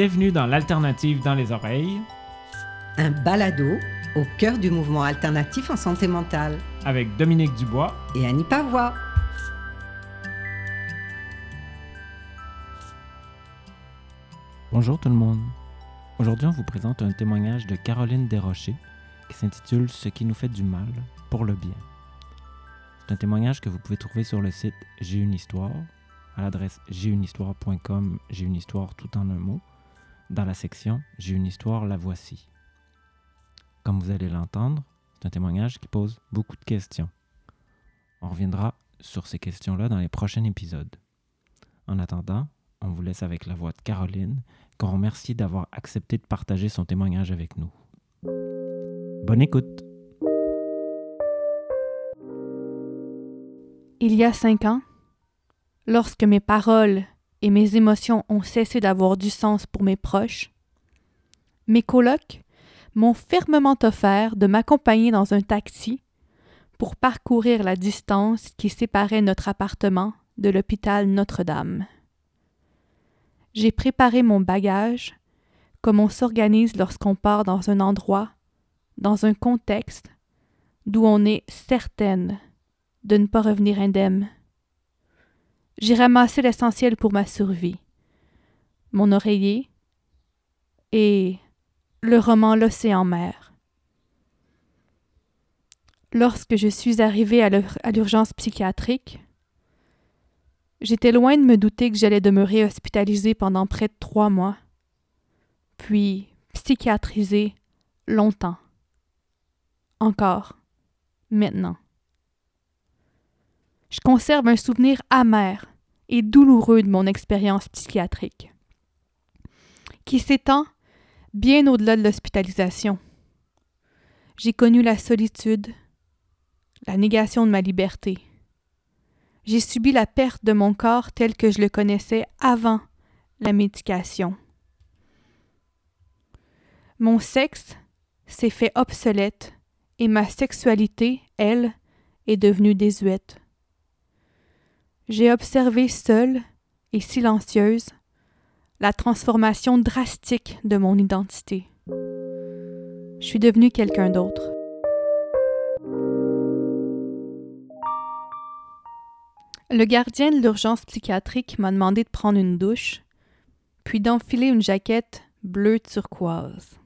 Bienvenue dans l'Alternative dans les oreilles. Un balado au cœur du mouvement alternatif en santé mentale. Avec Dominique Dubois et Annie Pavois. Bonjour tout le monde. Aujourd'hui, on vous présente un témoignage de Caroline Desrochers qui s'intitule Ce qui nous fait du mal pour le bien. C'est un témoignage que vous pouvez trouver sur le site J'ai une histoire, à l'adresse histoire.com, j'ai une histoire tout en un mot, dans la section J'ai une histoire, la voici. Comme vous allez l'entendre, c'est un témoignage qui pose beaucoup de questions. On reviendra sur ces questions-là dans les prochains épisodes. En attendant, on vous laisse avec la voix de Caroline, qu'on remercie d'avoir accepté de partager son témoignage avec nous. Bonne écoute! Il y a cinq ans, lorsque mes paroles et mes émotions ont cessé d'avoir du sens pour mes proches, mes colocs m'ont fermement offert de m'accompagner dans un taxi pour parcourir la distance qui séparait notre appartement de l'hôpital Notre-Dame. J'ai préparé mon bagage comme on s'organise lorsqu'on part dans un endroit, dans un contexte d'où on est certaine de ne pas revenir indemne. J'ai ramassé l'essentiel pour ma survie. Mon oreiller et le roman L'océan mer. Lorsque je suis arrivée à l'urgence psychiatrique, j'étais loin de me douter que j'allais demeurer hospitalisée pendant près de trois mois, puis psychiatrisée longtemps. Encore, maintenant je conserve un souvenir amer et douloureux de mon expérience psychiatrique, qui s'étend bien au-delà de l'hospitalisation. J'ai connu la solitude, la négation de ma liberté. J'ai subi la perte de mon corps tel que je le connaissais avant la médication. Mon sexe s'est fait obsolète et ma sexualité, elle, est devenue désuète. J'ai observé seule et silencieuse la transformation drastique de mon identité. Je suis devenue quelqu'un d'autre. Le gardien de l'urgence psychiatrique m'a demandé de prendre une douche, puis d'enfiler une jaquette bleue turquoise.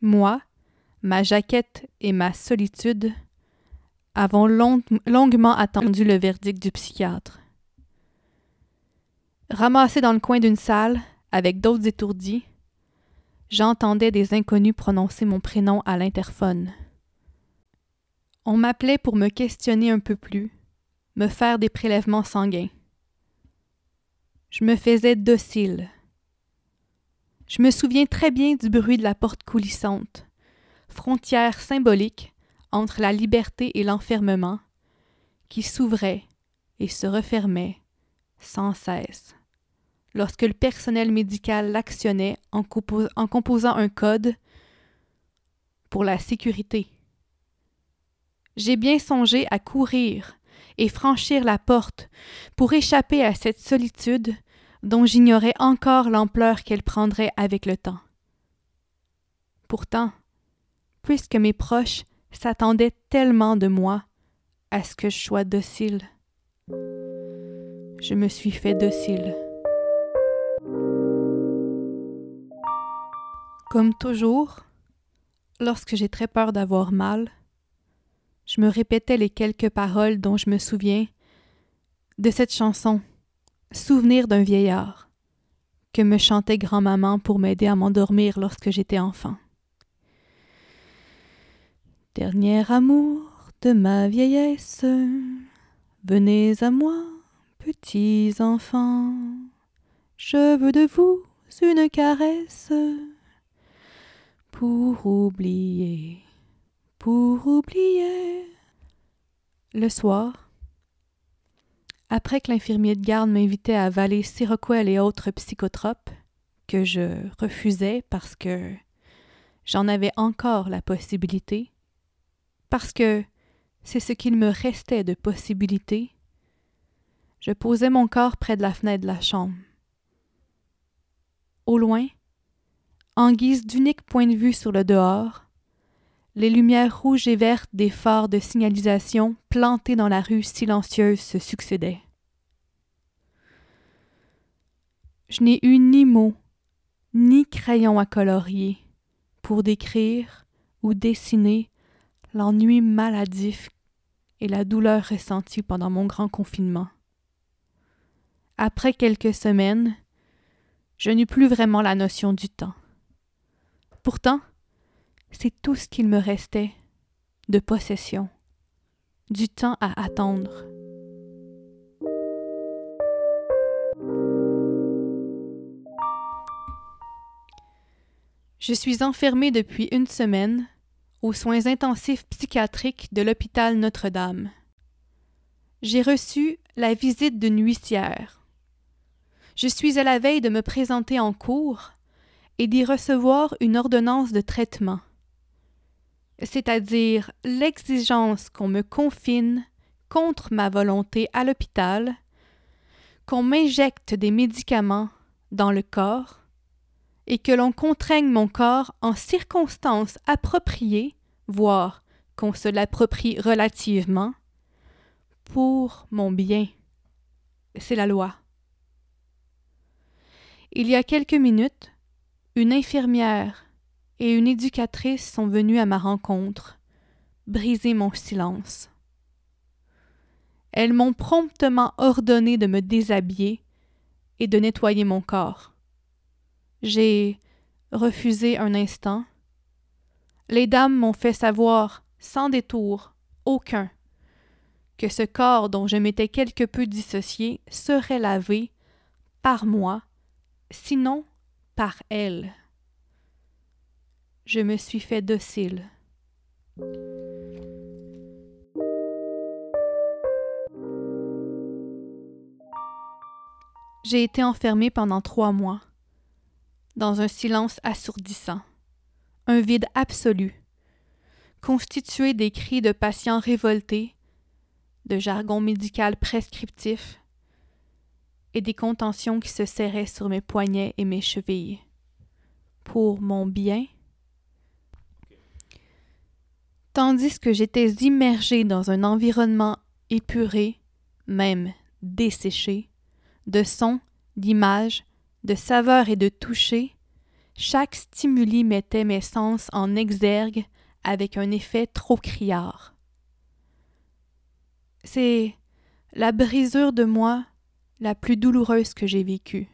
Moi, ma jaquette et ma solitude avons longuement attendu le verdict du psychiatre. Ramassé dans le coin d'une salle, avec d'autres étourdis, j'entendais des inconnus prononcer mon prénom à l'interphone. On m'appelait pour me questionner un peu plus, me faire des prélèvements sanguins. Je me faisais docile. Je me souviens très bien du bruit de la porte coulissante, frontière symbolique entre la liberté et l'enfermement, qui s'ouvrait et se refermait sans cesse. Lorsque le personnel médical l'actionnait en, en, composant un code pour la sécurité. J'ai bien songé à courir et franchir la porte pour échapper à cette solitude dont j'ignorais encore l'ampleur qu'elle prendrait avec le temps. Pourtant, puisque mes proches s'attendait tellement de moi à ce que je sois docile. Je me suis fait docile. Comme toujours, lorsque j'ai très peur d'avoir mal, je me répétais les quelques paroles dont je me souviens de cette chanson, Souvenir d'un vieillard, que me chantait grand-maman pour m'aider à m'endormir lorsque j'étais enfant. Dernier amour de ma vieillesse, venez à moi, petits enfants, je veux de vous une caresse. Pour oublier, pour oublier. Le soir, après que l'infirmier de garde m'invitait à avaler Siroquel et autres psychotropes, que je refusais parce que j'en avais encore la possibilité, parce que c'est ce qu'il me restait de possibilités, je posais mon corps près de la fenêtre de la chambre. au loin, en guise d'unique point de vue sur le dehors, les lumières rouges et vertes des phares de signalisation plantés dans la rue silencieuse se succédaient. Je n'ai eu ni mots, ni crayon à colorier pour décrire ou dessiner l'ennui maladif et la douleur ressentie pendant mon grand confinement. Après quelques semaines, je n'eus plus vraiment la notion du temps. Pourtant, c'est tout ce qu'il me restait de possession, du temps à attendre. Je suis enfermée depuis une semaine aux soins intensifs psychiatriques de l'hôpital Notre-Dame. J'ai reçu la visite d'une huissière. Je suis à la veille de me présenter en cours et d'y recevoir une ordonnance de traitement, c'est-à-dire l'exigence qu'on me confine contre ma volonté à l'hôpital, qu'on m'injecte des médicaments dans le corps et que l'on contraigne mon corps en circonstances appropriées, voire qu'on se l'approprie relativement, pour mon bien. C'est la loi. Il y a quelques minutes, une infirmière et une éducatrice sont venues à ma rencontre, briser mon silence. Elles m'ont promptement ordonné de me déshabiller et de nettoyer mon corps. J'ai refusé un instant. Les dames m'ont fait savoir, sans détour aucun, que ce corps dont je m'étais quelque peu dissocié serait lavé par moi, sinon par elles. Je me suis fait docile. J'ai été enfermée pendant trois mois dans un silence assourdissant, un vide absolu, constitué des cris de patients révoltés, de jargon médical prescriptif et des contentions qui se serraient sur mes poignets et mes chevilles. Pour mon bien, tandis que j'étais immergé dans un environnement épuré, même desséché, de sons, d'images, de saveur et de toucher, chaque stimuli mettait mes sens en exergue avec un effet trop criard. C'est la brisure de moi la plus douloureuse que j'ai vécue.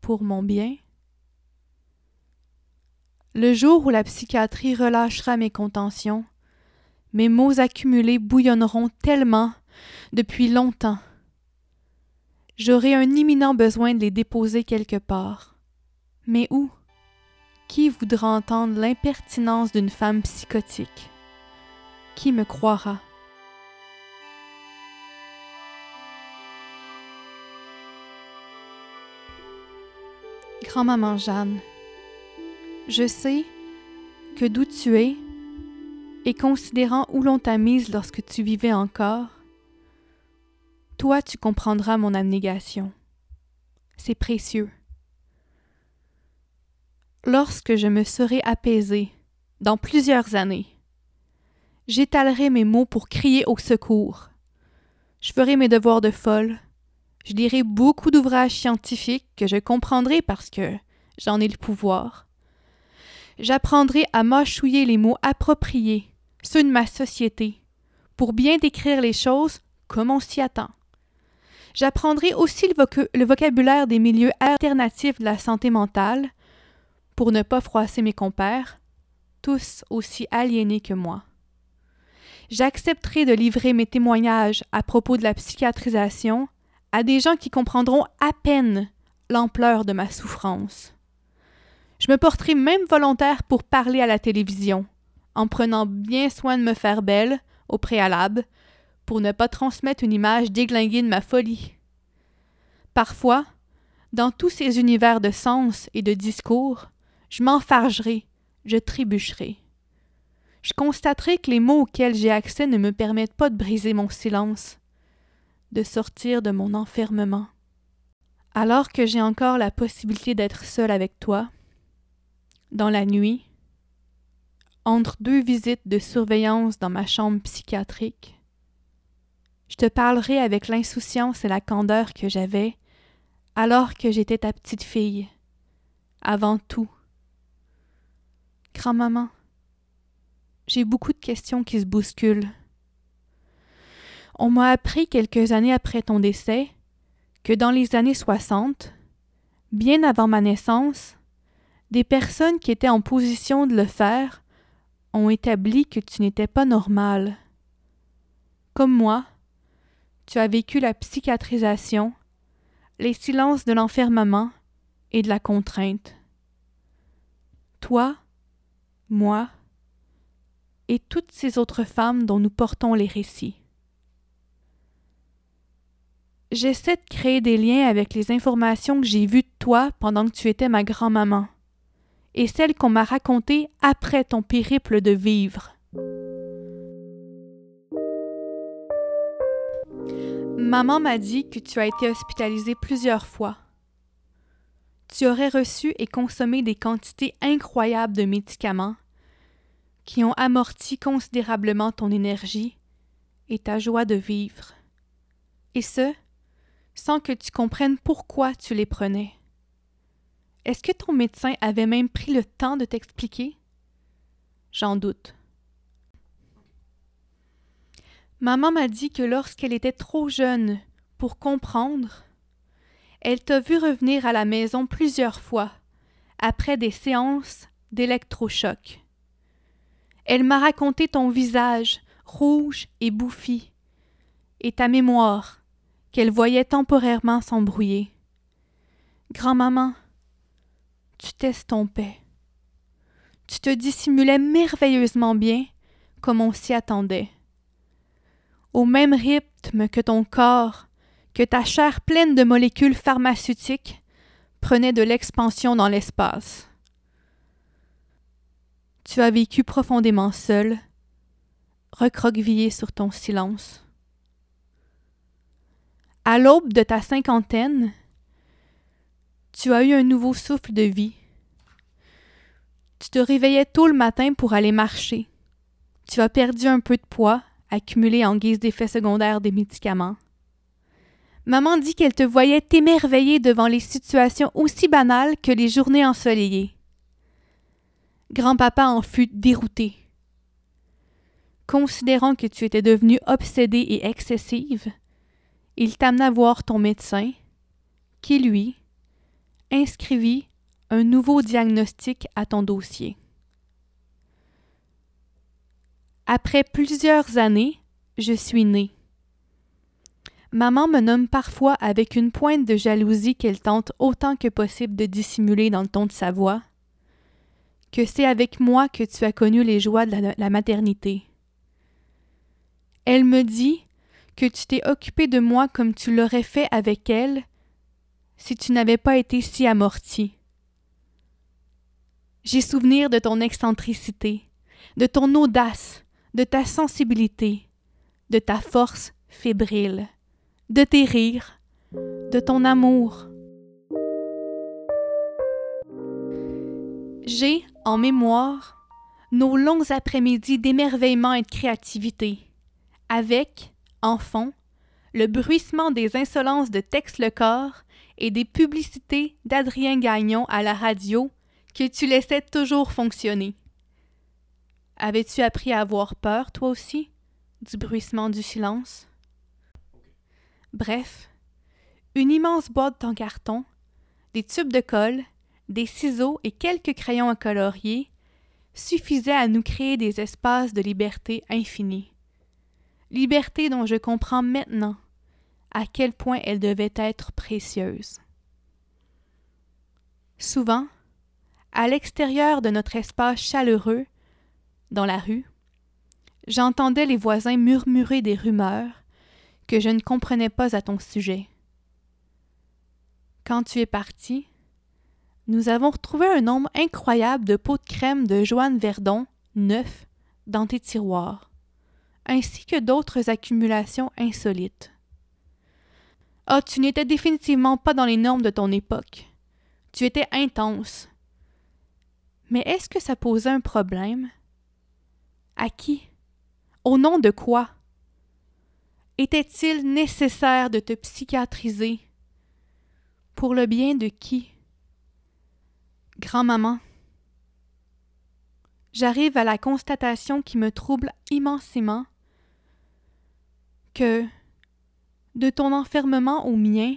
Pour mon bien, le jour où la psychiatrie relâchera mes contentions, mes mots accumulés bouillonneront tellement depuis longtemps J'aurai un imminent besoin de les déposer quelque part. Mais où? Qui voudra entendre l'impertinence d'une femme psychotique? Qui me croira? Grand-maman Jeanne, je sais que d'où tu es, et considérant où l'on t'a mise lorsque tu vivais encore, toi, tu comprendras mon abnégation. C'est précieux. Lorsque je me serai apaisée, dans plusieurs années, j'étalerai mes mots pour crier au secours. Je ferai mes devoirs de folle. Je lirai beaucoup d'ouvrages scientifiques que je comprendrai parce que j'en ai le pouvoir. J'apprendrai à mâchouiller les mots appropriés, ceux de ma société, pour bien décrire les choses comme on s'y attend. J'apprendrai aussi le, vocabulaire des milieux alternatifs de la santé mentale pour ne pas froisser mes compères, tous aussi aliénés que moi. J'accepterai de livrer mes témoignages à propos de la psychiatrisation à des gens qui comprendront à peine l'ampleur de ma souffrance. Je me porterai même volontaire pour parler à la télévision, en prenant bien soin de me faire belle, au préalable, pour ne pas transmettre une image déglinguée de ma folie. Parfois, dans tous ces univers de sens et de discours, je m'enfargerai, je trébucherai. Je constaterai que les mots auxquels j'ai accès ne me permettent pas de briser mon silence, de sortir de mon enfermement. Alors que j'ai encore la possibilité d'être seule avec toi, dans la nuit, entre deux visites de surveillance dans ma chambre psychiatrique, je te parlerai avec l'insouciance et la candeur que j'avais alors que j'étais ta petite fille, avant tout. Grand-maman, j'ai beaucoup de questions qui se bousculent. On m'a appris quelques années après ton décès que dans les années 60, bien avant ma naissance, des personnes qui étaient en position de le faire ont établi que tu n'étais pas normal. Comme moi, tu as vécu la psychiatrisation, les silences de l'enfermement et de la contrainte. Toi, moi, et toutes ces autres femmes dont nous portons les récits. J'essaie de créer des liens avec les informations que j'ai vues de toi pendant que tu étais ma grand-maman et celles qu'on m'a racontées après ton périple de vivre. Maman m'a dit que tu as été hospitalisée plusieurs fois. Tu aurais reçu et consommé des quantités incroyables de médicaments qui ont amorti considérablement ton énergie et ta joie de vivre. Et ce, sans que tu comprennes pourquoi tu les prenais. Est-ce que ton médecin avait même pris le temps de t'expliquer? J'en doute. Maman m'a dit que lorsqu'elle était trop jeune pour comprendre, elle t'a vu revenir à la maison plusieurs fois, après des séances d'électrochoc. Elle m'a raconté ton visage rouge et bouffi, et ta mémoire, qu'elle voyait temporairement s'embrouiller. Grand-maman, tu t'estompais. Tu te dissimulais merveilleusement bien, comme on s'y attendait. Au même rythme que ton corps, que ta chair pleine de molécules pharmaceutiques prenait de l'expansion dans l'espace. Tu as vécu profondément seul, recroquevillé sur ton silence. À l'aube de ta cinquantaine, tu as eu un nouveau souffle de vie. Tu te réveillais tôt le matin pour aller marcher. Tu as perdu un peu de poids, accumulé en guise d'effet secondaire des médicaments. Maman dit qu'elle te voyait t'émerveiller devant les situations aussi banales que les journées ensoleillées. Grand-papa en fut dérouté. Considérant que tu étais devenue obsédée et excessive, il t'amena voir ton médecin, qui, lui, inscrivit un nouveau diagnostic à ton dossier. Après plusieurs années, je suis née. Maman me nomme parfois avec une pointe de jalousie qu'elle tente autant que possible de dissimuler dans le ton de sa voix, que c'est avec moi que tu as connu les joies de la, la maternité. Elle me dit que tu t'es occupé de moi comme tu l'aurais fait avec elle si tu n'avais pas été si amorti. J'ai souvenir de ton excentricité, de ton audace, de ta sensibilité, de ta force fébrile, de tes rires, de ton amour. J'ai en mémoire nos longs après-midi d'émerveillement et de créativité, avec, en fond, le bruissement des insolences de Tex le corps et des publicités d'Adrien Gagnon à la radio que tu laissais toujours fonctionner. Avais-tu appris à avoir peur, toi aussi, du bruissement du silence? Bref, une immense boîte en carton, des tubes de colle, des ciseaux et quelques crayons à colorier suffisaient à nous créer des espaces de liberté infinie. Liberté dont je comprends maintenant à quel point elle devait être précieuse. Souvent, à l'extérieur de notre espace chaleureux, dans la rue, j'entendais les voisins murmurer des rumeurs que je ne comprenais pas à ton sujet. Quand tu es parti, nous avons retrouvé un nombre incroyable de pots de crème de Joanne Verdon neufs dans tes tiroirs, ainsi que d'autres accumulations insolites. Ah, tu n'étais définitivement pas dans les normes de ton époque. Tu étais intense. Mais est-ce que ça posait un problème? À qui? Au nom de quoi? Était-il nécessaire de te psychiatriser? Pour le bien de qui? Grand-maman. J'arrive à la constatation qui me trouble immensément que, de ton enfermement au mien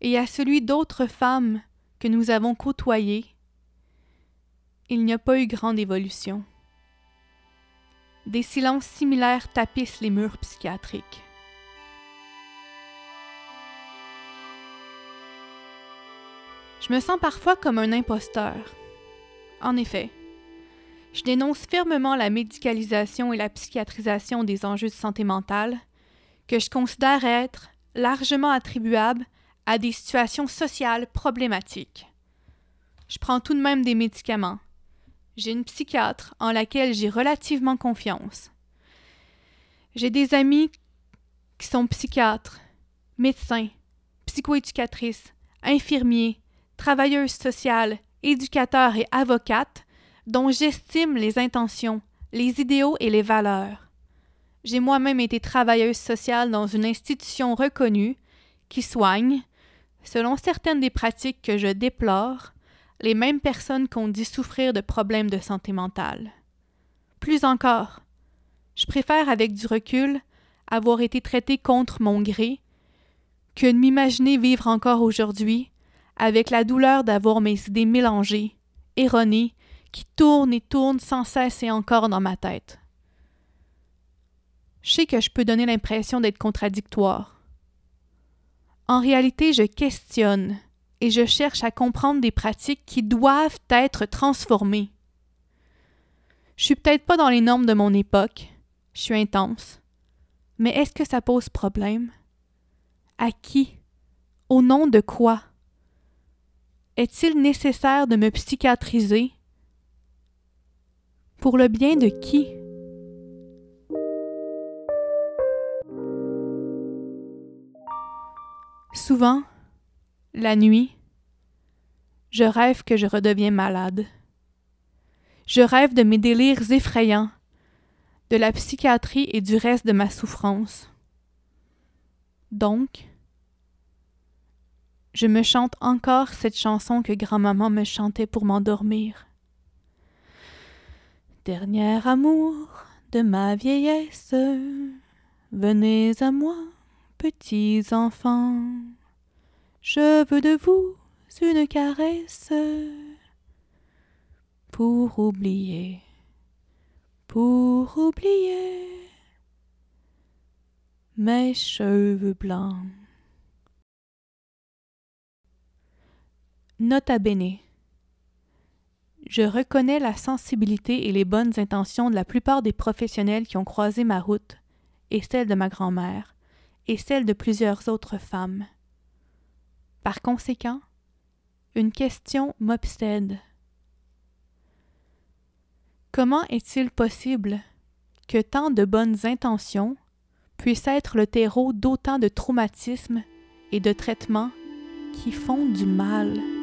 et à celui d'autres femmes que nous avons côtoyées, il n'y a pas eu grande évolution. Des silences similaires tapissent les murs psychiatriques. Je me sens parfois comme un imposteur. En effet, je dénonce fermement la médicalisation et la psychiatrisation des enjeux de santé mentale, que je considère être largement attribuables à des situations sociales problématiques. Je prends tout de même des médicaments. J'ai une psychiatre en laquelle j'ai relativement confiance. J'ai des amis qui sont psychiatres, médecins, psychoéducatrices, infirmiers, travailleuses sociales, éducateurs et avocates dont j'estime les intentions, les idéaux et les valeurs. J'ai moi-même été travailleuse sociale dans une institution reconnue qui soigne, selon certaines des pratiques que je déplore, les mêmes personnes qu'on dit souffrir de problèmes de santé mentale. Plus encore, je préfère avec du recul avoir été traitée contre mon gré que de m'imaginer vivre encore aujourd'hui avec la douleur d'avoir mes idées mélangées, erronées, qui tournent et tournent sans cesse et encore dans ma tête. Je sais que je peux donner l'impression d'être contradictoire. En réalité, je questionne et je cherche à comprendre des pratiques qui doivent être transformées. Je suis peut-être pas dans les normes de mon époque, je suis intense, mais est-ce que ça pose problème? À qui? Au nom de quoi? Est-il nécessaire de me psychiatriser? Pour le bien de qui? Souvent, la nuit, je rêve que je redeviens malade. Je rêve de mes délires effrayants, de la psychiatrie et du reste de ma souffrance. Donc, je me chante encore cette chanson que grand-maman me chantait pour m'endormir. Dernier amour de ma vieillesse, venez à moi, petits enfants. Je veux de vous une caresse pour oublier, pour oublier mes cheveux blancs. Nota bene. Je reconnais la sensibilité et les bonnes intentions de la plupart des professionnels qui ont croisé ma route, et celle de ma grand-mère, et celle de plusieurs autres femmes. Par conséquent, une question m'obsède. Comment est-il possible que tant de bonnes intentions puissent être le terreau d'autant de traumatismes et de traitements qui font du mal?